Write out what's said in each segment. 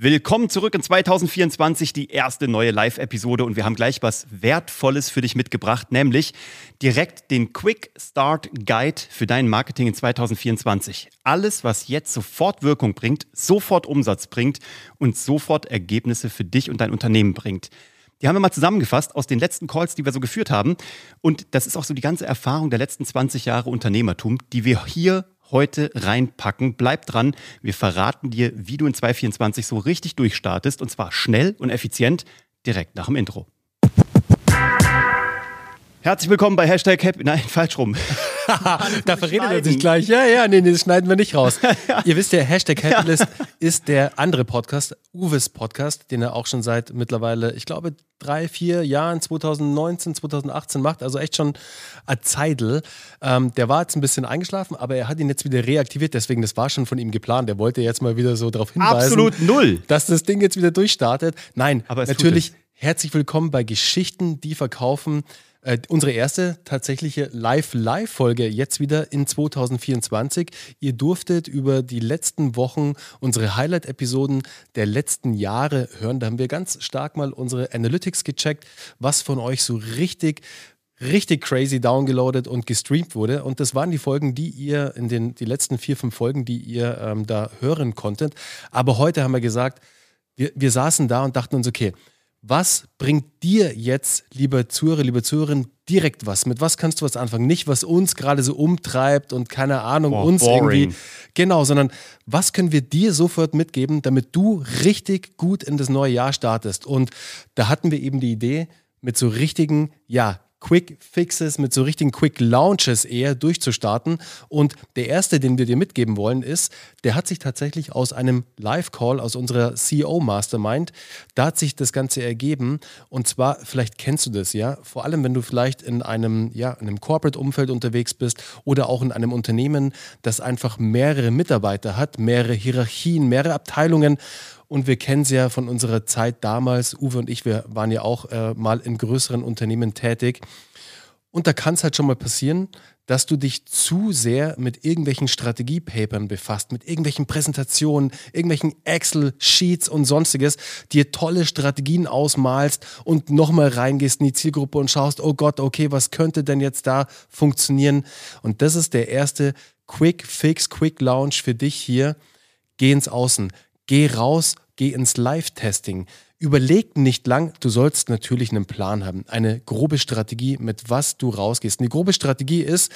Willkommen zurück in 2024, die erste neue Live-Episode und wir haben gleich was Wertvolles für dich mitgebracht, nämlich direkt den Quick Start Guide für dein Marketing in 2024. Alles, was jetzt sofort Wirkung bringt, sofort Umsatz bringt und sofort Ergebnisse für dich und dein Unternehmen bringt. Die haben wir mal zusammengefasst aus den letzten Calls, die wir so geführt haben. Und das ist auch so die ganze Erfahrung der letzten 20 Jahre Unternehmertum, die wir hier heute reinpacken. Bleib dran, wir verraten dir, wie du in 2024 so richtig durchstartest und zwar schnell und effizient direkt nach dem Intro. Herzlich willkommen bei Hashtag Happy. Nein, falsch rum. da verredet er sich gleich. Ja, ja, nee, nee, das schneiden wir nicht raus. ja. Ihr wisst ja, Hashtag Happylist ist der andere Podcast, Uwes Podcast, den er auch schon seit mittlerweile, ich glaube, drei, vier Jahren, 2019, 2018 macht. Also echt schon ein Zeitl. Ähm, der war jetzt ein bisschen eingeschlafen, aber er hat ihn jetzt wieder reaktiviert. Deswegen, das war schon von ihm geplant. Er wollte jetzt mal wieder so darauf hinweisen. Absolut null. Dass das Ding jetzt wieder durchstartet. Nein, aber natürlich herzlich willkommen bei Geschichten, die verkaufen. Äh, unsere erste tatsächliche Live-Live-Folge jetzt wieder in 2024. Ihr durftet über die letzten Wochen unsere Highlight-Episoden der letzten Jahre hören. Da haben wir ganz stark mal unsere Analytics gecheckt, was von euch so richtig richtig crazy downgeloadet und gestreamt wurde. Und das waren die Folgen, die ihr in den die letzten vier, fünf Folgen, die ihr ähm, da hören konntet. Aber heute haben wir gesagt, wir, wir saßen da und dachten uns, okay, was bringt dir jetzt, lieber Zuhörer, liebe Zuhörerin, direkt was? Mit was kannst du was anfangen? Nicht, was uns gerade so umtreibt und keine Ahnung, oh, uns boring. irgendwie. Genau, sondern was können wir dir sofort mitgeben, damit du richtig gut in das neue Jahr startest? Und da hatten wir eben die Idee, mit so richtigen, ja, Quick Fixes, mit so richtigen Quick Launches eher durchzustarten. Und der erste, den wir dir mitgeben wollen, ist, der hat sich tatsächlich aus einem Live-Call aus unserer CEO Mastermind, da hat sich das Ganze ergeben. Und zwar, vielleicht kennst du das, ja, vor allem wenn du vielleicht in einem, ja, in einem Corporate-Umfeld unterwegs bist oder auch in einem Unternehmen, das einfach mehrere Mitarbeiter hat, mehrere Hierarchien, mehrere Abteilungen. Und wir kennen sie ja von unserer Zeit damals. Uwe und ich, wir waren ja auch äh, mal in größeren Unternehmen tätig. Und da kann es halt schon mal passieren, dass du dich zu sehr mit irgendwelchen Strategiepapern befasst, mit irgendwelchen Präsentationen, irgendwelchen Excel-Sheets und sonstiges, dir tolle Strategien ausmalst und nochmal reingehst in die Zielgruppe und schaust, oh Gott, okay, was könnte denn jetzt da funktionieren? Und das ist der erste Quick Fix, Quick Launch für dich hier. Geh ins Außen. Geh raus, geh ins Live-Testing. Überleg nicht lang, du sollst natürlich einen Plan haben, eine grobe Strategie, mit was du rausgehst. Eine grobe Strategie ist,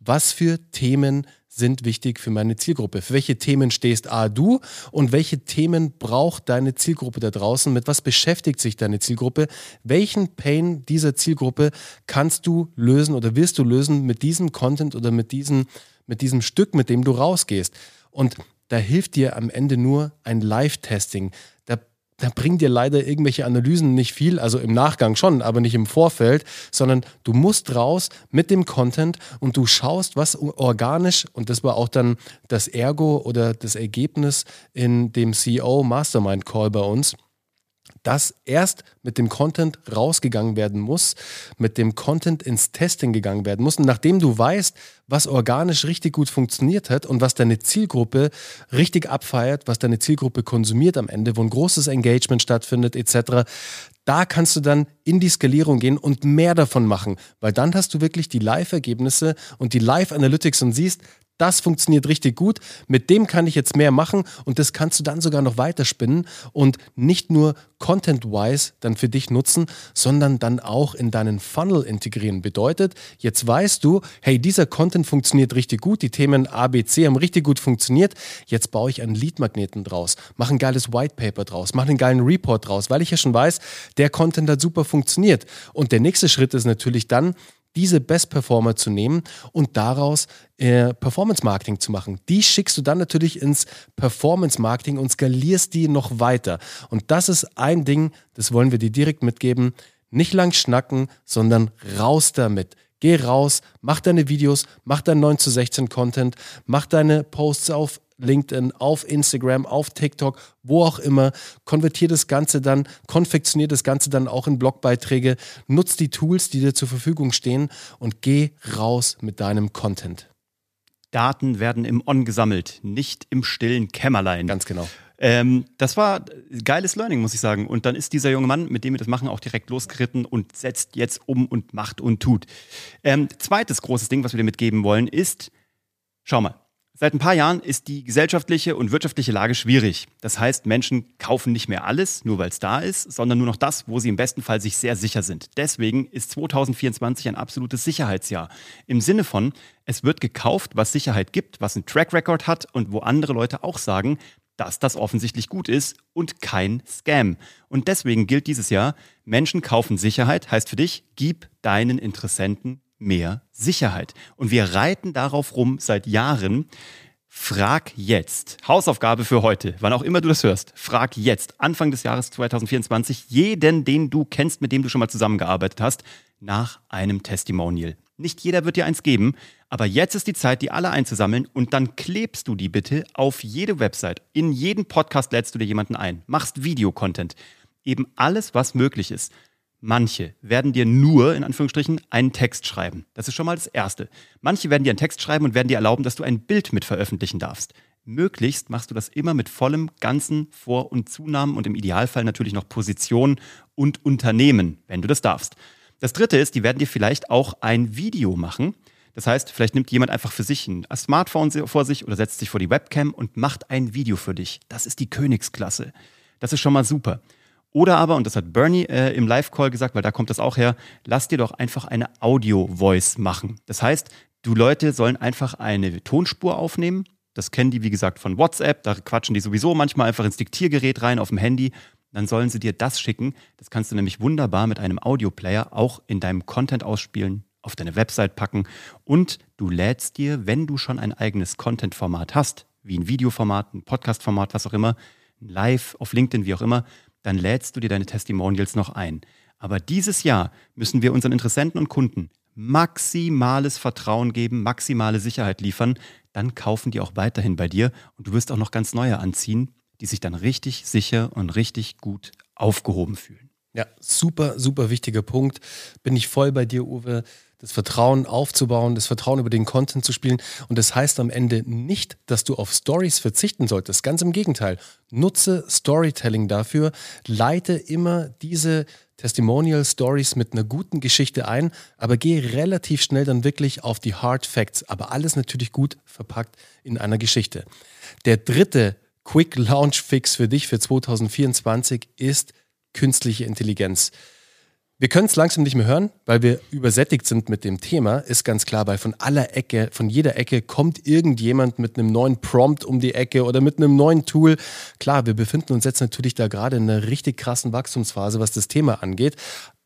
was für Themen sind wichtig für meine Zielgruppe? Für welche Themen stehst A du und welche Themen braucht deine Zielgruppe da draußen? Mit was beschäftigt sich deine Zielgruppe? Welchen Pain dieser Zielgruppe kannst du lösen oder wirst du lösen mit diesem Content oder mit diesem, mit diesem Stück, mit dem du rausgehst? Und da hilft dir am Ende nur ein Live-Testing. Da, da bringen dir leider irgendwelche Analysen nicht viel, also im Nachgang schon, aber nicht im Vorfeld, sondern du musst raus mit dem Content und du schaust, was organisch, und das war auch dann das Ergo oder das Ergebnis in dem CEO Mastermind Call bei uns dass erst mit dem Content rausgegangen werden muss, mit dem Content ins Testing gegangen werden muss. Und nachdem du weißt, was organisch richtig gut funktioniert hat und was deine Zielgruppe richtig abfeiert, was deine Zielgruppe konsumiert am Ende, wo ein großes Engagement stattfindet etc., da kannst du dann in die Skalierung gehen und mehr davon machen, weil dann hast du wirklich die Live-Ergebnisse und die Live-Analytics und siehst, das funktioniert richtig gut, mit dem kann ich jetzt mehr machen und das kannst du dann sogar noch weiterspinnen und nicht nur content-wise dann für dich nutzen, sondern dann auch in deinen Funnel integrieren. Bedeutet, jetzt weißt du, hey, dieser Content funktioniert richtig gut, die Themen A, B, C haben richtig gut funktioniert, jetzt baue ich einen Lead-Magneten draus, mache ein geiles White Paper draus, mache einen geilen Report draus, weil ich ja schon weiß, der Content hat super funktioniert. Und der nächste Schritt ist natürlich dann, diese Best Performer zu nehmen und daraus äh, Performance Marketing zu machen. Die schickst du dann natürlich ins Performance Marketing und skalierst die noch weiter. Und das ist ein Ding, das wollen wir dir direkt mitgeben. Nicht lang schnacken, sondern raus damit. Geh raus, mach deine Videos, mach deinen 9 zu 16 Content, mach deine Posts auf LinkedIn, auf Instagram, auf TikTok, wo auch immer. Konvertier das Ganze dann, konfektionier das Ganze dann auch in Blogbeiträge. Nutz die Tools, die dir zur Verfügung stehen und geh raus mit deinem Content. Daten werden im On gesammelt, nicht im stillen Kämmerlein. Ganz genau. Ähm, das war geiles Learning, muss ich sagen. Und dann ist dieser junge Mann, mit dem wir das machen, auch direkt losgeritten und setzt jetzt um und macht und tut. Ähm, zweites großes Ding, was wir dir mitgeben wollen, ist, schau mal, Seit ein paar Jahren ist die gesellschaftliche und wirtschaftliche Lage schwierig. Das heißt, Menschen kaufen nicht mehr alles, nur weil es da ist, sondern nur noch das, wo sie im besten Fall sich sehr sicher sind. Deswegen ist 2024 ein absolutes Sicherheitsjahr. Im Sinne von, es wird gekauft, was Sicherheit gibt, was einen Track Record hat und wo andere Leute auch sagen, dass das offensichtlich gut ist und kein Scam. Und deswegen gilt dieses Jahr, Menschen kaufen Sicherheit, heißt für dich, gib deinen Interessenten mehr Sicherheit. Und wir reiten darauf rum seit Jahren. Frag jetzt. Hausaufgabe für heute, wann auch immer du das hörst. Frag jetzt, Anfang des Jahres 2024, jeden, den du kennst, mit dem du schon mal zusammengearbeitet hast, nach einem Testimonial. Nicht jeder wird dir eins geben, aber jetzt ist die Zeit, die alle einzusammeln und dann klebst du die bitte auf jede Website. In jeden Podcast lädst du dir jemanden ein, machst Videocontent. Eben alles, was möglich ist. Manche werden dir nur, in Anführungsstrichen, einen Text schreiben. Das ist schon mal das Erste. Manche werden dir einen Text schreiben und werden dir erlauben, dass du ein Bild mit veröffentlichen darfst. Möglichst machst du das immer mit vollem ganzen Vor- und Zunahmen und im Idealfall natürlich noch Position und Unternehmen, wenn du das darfst. Das Dritte ist, die werden dir vielleicht auch ein Video machen. Das heißt, vielleicht nimmt jemand einfach für sich ein Smartphone vor sich oder setzt sich vor die Webcam und macht ein Video für dich. Das ist die Königsklasse. Das ist schon mal super. Oder aber, und das hat Bernie äh, im Live-Call gesagt, weil da kommt das auch her, lass dir doch einfach eine Audio-Voice machen. Das heißt, du Leute sollen einfach eine Tonspur aufnehmen. Das kennen die, wie gesagt, von WhatsApp. Da quatschen die sowieso manchmal einfach ins Diktiergerät rein auf dem Handy. Dann sollen sie dir das schicken. Das kannst du nämlich wunderbar mit einem Audio-Player auch in deinem Content ausspielen, auf deine Website packen. Und du lädst dir, wenn du schon ein eigenes Content-Format hast, wie ein Videoformat, ein Podcast-Format, was auch immer, live auf LinkedIn, wie auch immer, dann lädst du dir deine Testimonials noch ein. Aber dieses Jahr müssen wir unseren Interessenten und Kunden maximales Vertrauen geben, maximale Sicherheit liefern. Dann kaufen die auch weiterhin bei dir und du wirst auch noch ganz neue anziehen, die sich dann richtig sicher und richtig gut aufgehoben fühlen. Ja, super, super wichtiger Punkt. Bin ich voll bei dir, Uwe das Vertrauen aufzubauen, das Vertrauen über den Content zu spielen. Und das heißt am Ende nicht, dass du auf Stories verzichten solltest. Ganz im Gegenteil. Nutze Storytelling dafür. Leite immer diese Testimonial Stories mit einer guten Geschichte ein, aber gehe relativ schnell dann wirklich auf die Hard Facts. Aber alles natürlich gut verpackt in einer Geschichte. Der dritte Quick Launch Fix für dich für 2024 ist künstliche Intelligenz. Wir können es langsam nicht mehr hören, weil wir übersättigt sind mit dem Thema, ist ganz klar, weil von aller Ecke, von jeder Ecke kommt irgendjemand mit einem neuen Prompt um die Ecke oder mit einem neuen Tool. Klar, wir befinden uns jetzt natürlich da gerade in einer richtig krassen Wachstumsphase, was das Thema angeht.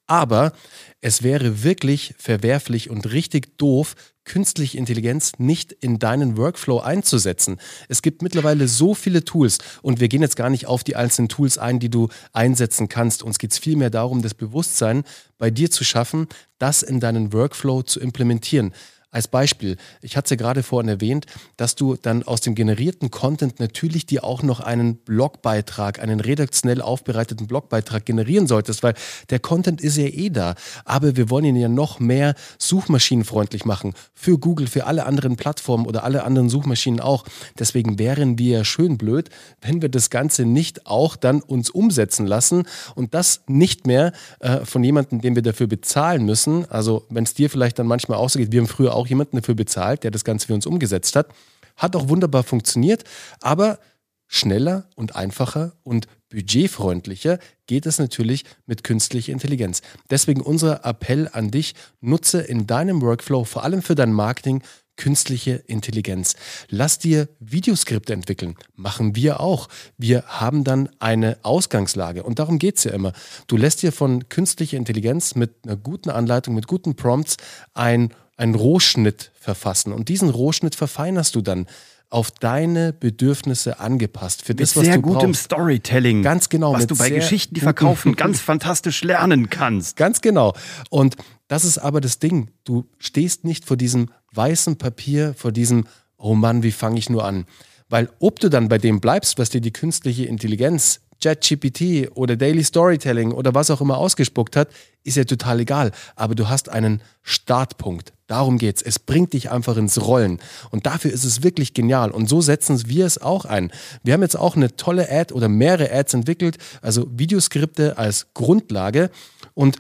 Aber es wäre wirklich verwerflich und richtig doof, künstliche Intelligenz nicht in deinen Workflow einzusetzen. Es gibt mittlerweile so viele Tools und wir gehen jetzt gar nicht auf die einzelnen Tools ein, die du einsetzen kannst. Uns geht es vielmehr darum, das Bewusstsein bei dir zu schaffen, das in deinen Workflow zu implementieren. Als Beispiel, ich hatte es ja gerade vorhin erwähnt, dass du dann aus dem generierten Content natürlich dir auch noch einen Blogbeitrag, einen redaktionell aufbereiteten Blogbeitrag generieren solltest, weil der Content ist ja eh da. Aber wir wollen ihn ja noch mehr suchmaschinenfreundlich machen. Für Google, für alle anderen Plattformen oder alle anderen Suchmaschinen auch. Deswegen wären wir ja schön blöd, wenn wir das Ganze nicht auch dann uns umsetzen lassen und das nicht mehr äh, von jemandem, den wir dafür bezahlen müssen. Also wenn es dir vielleicht dann manchmal auch so geht, wir haben früher auch auch jemanden dafür bezahlt, der das Ganze für uns umgesetzt hat. Hat auch wunderbar funktioniert, aber schneller und einfacher und budgetfreundlicher geht es natürlich mit künstlicher Intelligenz. Deswegen unser Appell an dich, nutze in deinem Workflow, vor allem für dein Marketing, künstliche Intelligenz. Lass dir Videoskripte entwickeln. Machen wir auch. Wir haben dann eine Ausgangslage. Und darum geht es ja immer. Du lässt dir von künstlicher Intelligenz mit einer guten Anleitung, mit guten Prompts ein einen Rohschnitt verfassen. Und diesen Rohschnitt verfeinerst du dann auf deine Bedürfnisse angepasst. Für das, mit was sehr du gutem brauchst. Storytelling. Ganz genau. Was du bei Geschichten, die verkaufen, ganz fantastisch lernen kannst. Ganz genau. Und das ist aber das Ding. Du stehst nicht vor diesem weißen Papier, vor diesem, oh Mann, wie fange ich nur an? Weil ob du dann bei dem bleibst, was dir die künstliche Intelligenz JetGPT oder Daily Storytelling oder was auch immer ausgespuckt hat, ist ja total egal. Aber du hast einen Startpunkt. Darum geht's. Es bringt dich einfach ins Rollen. Und dafür ist es wirklich genial. Und so setzen wir es auch ein. Wir haben jetzt auch eine tolle Ad oder mehrere Ads entwickelt, also Videoskripte als Grundlage. Und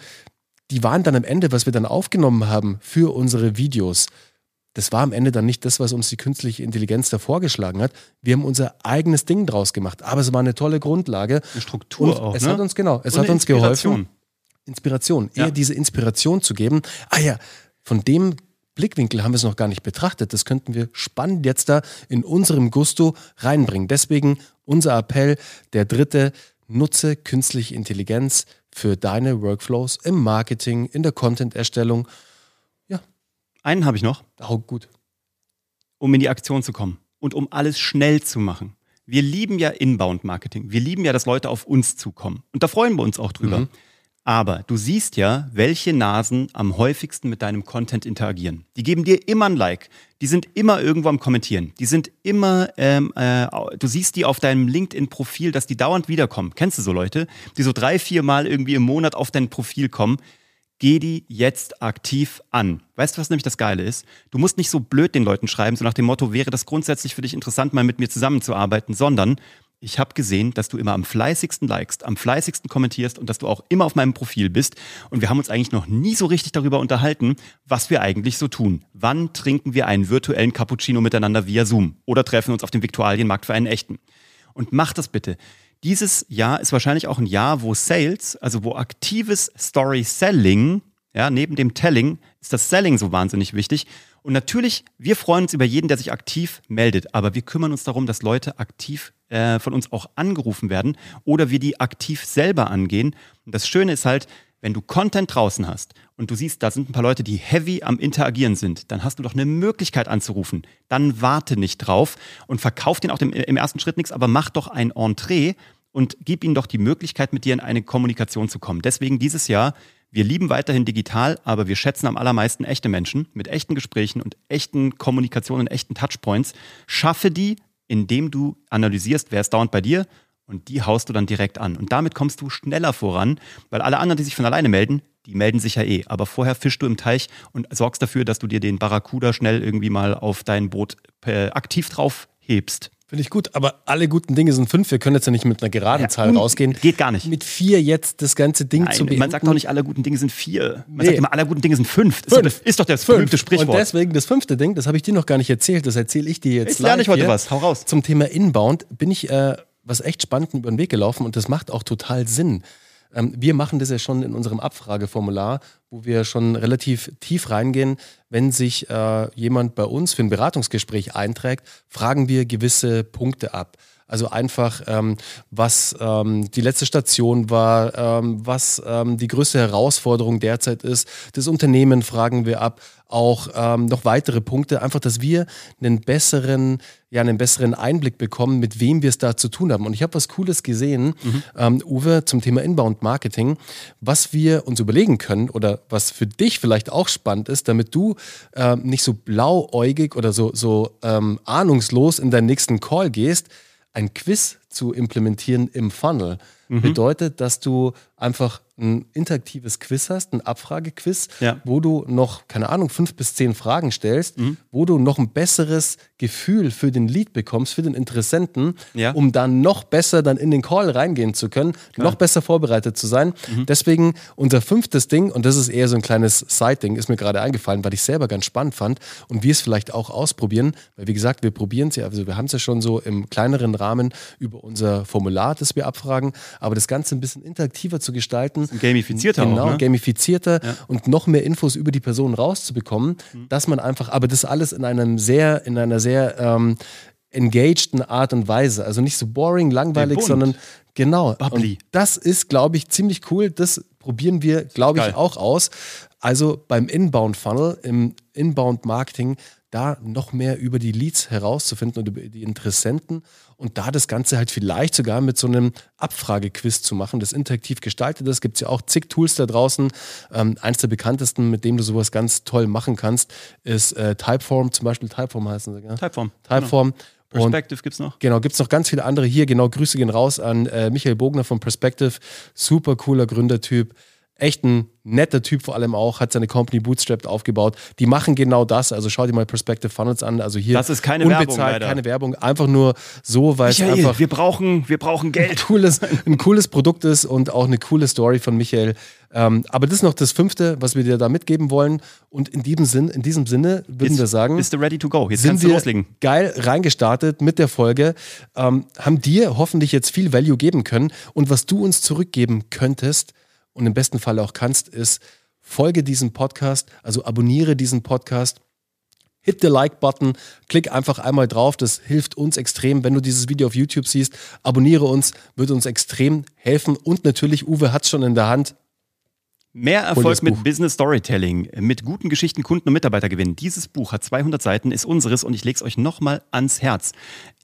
die waren dann am Ende, was wir dann aufgenommen haben für unsere Videos, das war am Ende dann nicht das, was uns die künstliche Intelligenz da vorgeschlagen hat. Wir haben unser eigenes Ding draus gemacht. Aber es war eine tolle Grundlage. Eine Struktur Und auch. Es ne? hat uns genau, es Und hat uns geholfen. Inspiration, eher Ja. diese Inspiration zu geben. Ah ja, von dem Blickwinkel haben wir es noch gar nicht betrachtet. Das könnten wir spannend jetzt da in unserem Gusto reinbringen. Deswegen unser Appell, der dritte, nutze künstliche Intelligenz für deine Workflows im Marketing, in der Content-Erstellung. Einen habe ich noch, Auch gut. um in die Aktion zu kommen und um alles schnell zu machen. Wir lieben ja Inbound-Marketing. Wir lieben ja, dass Leute auf uns zukommen. Und da freuen wir uns auch drüber. Mhm. Aber du siehst ja, welche Nasen am häufigsten mit deinem Content interagieren. Die geben dir immer ein Like. Die sind immer irgendwo am Kommentieren. Die sind immer, ähm, äh, du siehst die auf deinem LinkedIn-Profil, dass die dauernd wiederkommen. Kennst du so Leute, die so drei, vier Mal irgendwie im Monat auf dein Profil kommen? Geh die jetzt aktiv an. Weißt du, was nämlich das Geile ist? Du musst nicht so blöd den Leuten schreiben, so nach dem Motto, wäre das grundsätzlich für dich interessant, mal mit mir zusammenzuarbeiten, sondern ich habe gesehen, dass du immer am fleißigsten likest, am fleißigsten kommentierst und dass du auch immer auf meinem Profil bist. Und wir haben uns eigentlich noch nie so richtig darüber unterhalten, was wir eigentlich so tun. Wann trinken wir einen virtuellen Cappuccino miteinander via Zoom oder treffen uns auf dem Viktualienmarkt für einen echten? Und mach das bitte. Dieses Jahr ist wahrscheinlich auch ein Jahr, wo Sales, also wo aktives Story Selling, ja, neben dem Telling ist das Selling so wahnsinnig wichtig. Und natürlich, wir freuen uns über jeden, der sich aktiv meldet, aber wir kümmern uns darum, dass Leute aktiv äh, von uns auch angerufen werden oder wir die aktiv selber angehen. Und das Schöne ist halt, wenn du Content draußen hast und du siehst, da sind ein paar Leute, die heavy am Interagieren sind, dann hast du doch eine Möglichkeit anzurufen. Dann warte nicht drauf und verkauf den auch dem, im ersten Schritt nichts, aber mach doch ein Entree und gib ihnen doch die Möglichkeit, mit dir in eine Kommunikation zu kommen. Deswegen dieses Jahr, wir lieben weiterhin digital, aber wir schätzen am allermeisten echte Menschen mit echten Gesprächen und echten Kommunikationen, echten Touchpoints. Schaffe die, indem du analysierst, wer ist dauernd bei dir und die haust du dann direkt an. Und damit kommst du schneller voran, weil alle anderen, die sich von alleine melden, die melden sich ja eh. Aber vorher fischst du im Teich und sorgst dafür, dass du dir den Barracuda schnell irgendwie mal auf dein Boot äh, aktiv drauf hebst. Finde ich gut, aber alle guten Dinge sind fünf. Wir können jetzt ja nicht mit einer geraden Ja, Zahl un- rausgehen. geht gar nicht. Mit vier jetzt das ganze Ding zu Nein, beenden. man sagt doch nicht, alle guten Dinge sind vier. Man Nee. sagt immer, alle guten Dinge sind fünf. Das Fünf. Ist, doch, ist doch das Fünf. berühmte Sprichwort. Und deswegen das fünfte Ding, das habe ich dir noch gar nicht erzählt, das erzähle ich dir jetzt. Jetzt lerne ich heute was. Hau raus. Zum Thema Inbound bin ich äh, was echt spannend über den Weg gelaufen und das macht auch total Sinn. Ähm, wir machen das ja schon in unserem Abfrageformular, wo wir schon relativ tief reingehen. Wenn sich äh, jemand bei uns für ein Beratungsgespräch einträgt, fragen wir gewisse Punkte ab. Also einfach, ähm, was ähm, die letzte Station war, ähm, was ähm, die größte Herausforderung derzeit ist. Das Unternehmen fragen wir ab, auch ähm, noch weitere Punkte. Einfach, dass wir einen besseren, ja, einen besseren Einblick bekommen, mit wem wir es da zu tun haben. Und ich habe was Cooles gesehen, ähm, Uwe, zum Thema Inbound Marketing, was wir uns überlegen können oder was für dich vielleicht auch spannend ist, damit du ähm, nicht so blauäugig oder so, so ähm, ahnungslos in deinen nächsten Call gehst, ein Quiz zu implementieren im Funnel. Mhm. Bedeutet, dass du einfach ein interaktives Quiz hast, ein Abfragequiz, Ja. wo du noch, keine Ahnung, fünf bis zehn Fragen stellst, Mhm. wo du noch ein besseres Gefühl für den Lead bekommst, für den Interessenten, Ja. um dann noch besser dann in den Call reingehen zu können, noch besser vorbereitet zu sein. Mhm. Deswegen unser fünftes Ding, und das ist eher so ein kleines Side-Ding, ist mir gerade eingefallen, weil ich selber ganz spannend fand und wir es vielleicht auch ausprobieren, weil wie gesagt, wir probieren es ja, also wir haben es ja schon so im kleineren Rahmen über unser Formular, das wir abfragen, aber das Ganze ein bisschen interaktiver zu gestalten. Gamifizierter genau, auch, ne? gamifizierter und noch mehr Infos über die Person rauszubekommen, Mhm. dass man einfach, aber das alles in einem sehr, in einer sehr ähm, engageden Art und Weise. Also nicht so boring, langweilig, sondern genau. Bubbly. Und das ist, glaube ich, ziemlich cool. Das probieren wir, glaube ich, Geil. auch aus. Also beim Inbound-Funnel, im Inbound-Marketing, da noch mehr über die Leads herauszufinden und über die Interessenten und da das Ganze halt vielleicht sogar mit so einem Abfragequiz zu machen, das interaktiv gestaltet ist. Gibt es ja auch zig Tools da draußen. Ähm, eins der bekanntesten, mit dem du sowas ganz toll machen kannst, ist äh, Typeform, zum Beispiel Typeform heißen sie, gell? Typeform. Typeform, Perspective gibt es noch? Genau, gibt es noch ganz viele andere hier. Genau, Grüße gehen raus an äh, Michael Bogner von Perspective. Super cooler Gründertyp echt ein netter Typ vor allem auch, hat seine Company bootstrapped aufgebaut. Die machen genau das. Also schau dir mal Perspective Funnels an. Also hier das ist keine unbezahlt, Werbung, leider. keine Werbung, einfach nur so, weil Michael, es einfach wir brauchen, wir brauchen Geld. Ein cooles, ein cooles Produkt ist und auch eine coole Story von Michael. Ähm, aber das ist noch das Fünfte, was wir dir da mitgeben wollen. Und in diesem, Sinn, in diesem Sinne würden Jetzt wir sagen, bist du ready to go? Jetzt sind wir loslegen. geil reingestartet mit der Folge, ähm, haben dir hoffentlich jetzt viel Value geben können. Und was du uns zurückgeben könntest, und im besten Fall auch kannst, ist, folge diesem Podcast, also abonniere diesen Podcast. Hit the Like-Button, klick einfach einmal drauf, das hilft uns extrem. Wenn du dieses Video auf YouTube siehst, abonniere uns, würde uns extrem helfen. Und natürlich, Uwe hat es schon in der Hand, Mehr Erfolg mit Business Storytelling, mit guten Geschichten Kunden und Mitarbeiter gewinnen. Dieses Buch hat 200 Seiten, ist unseres und ich lege es euch nochmal ans Herz.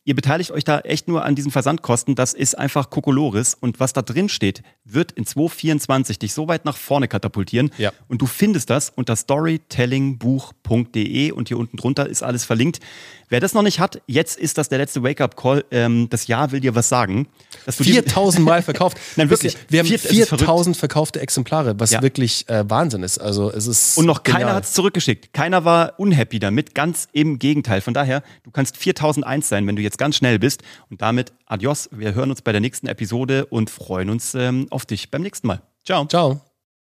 Ihr beteiligt euch da echt nur an diesen Versandkosten. Das ist einfach Kokolores. Und was da drin steht, wird in 2024 dich so weit nach vorne katapultieren. Ja. Und du findest das unter storytellingbuch.de und hier unten drunter ist alles verlinkt. Wer das noch nicht hat, jetzt ist das der letzte Wake-up-Call. Ähm, das Jahr will dir was sagen. 4000 Mal verkauft. Nein, wirklich. Wir haben 4000 verkaufte Exemplare, was ja. wirklich äh, Wahnsinn ist. Also es ist Und noch genial. keiner hat es zurückgeschickt. Keiner war unhappy damit. Ganz im Gegenteil. Von daher, du kannst 4001 sein, wenn du jetzt ganz schnell bist. Und damit adios. Wir hören uns bei der nächsten Episode und freuen uns ähm, auf dich beim nächsten Mal. Ciao. Ciao.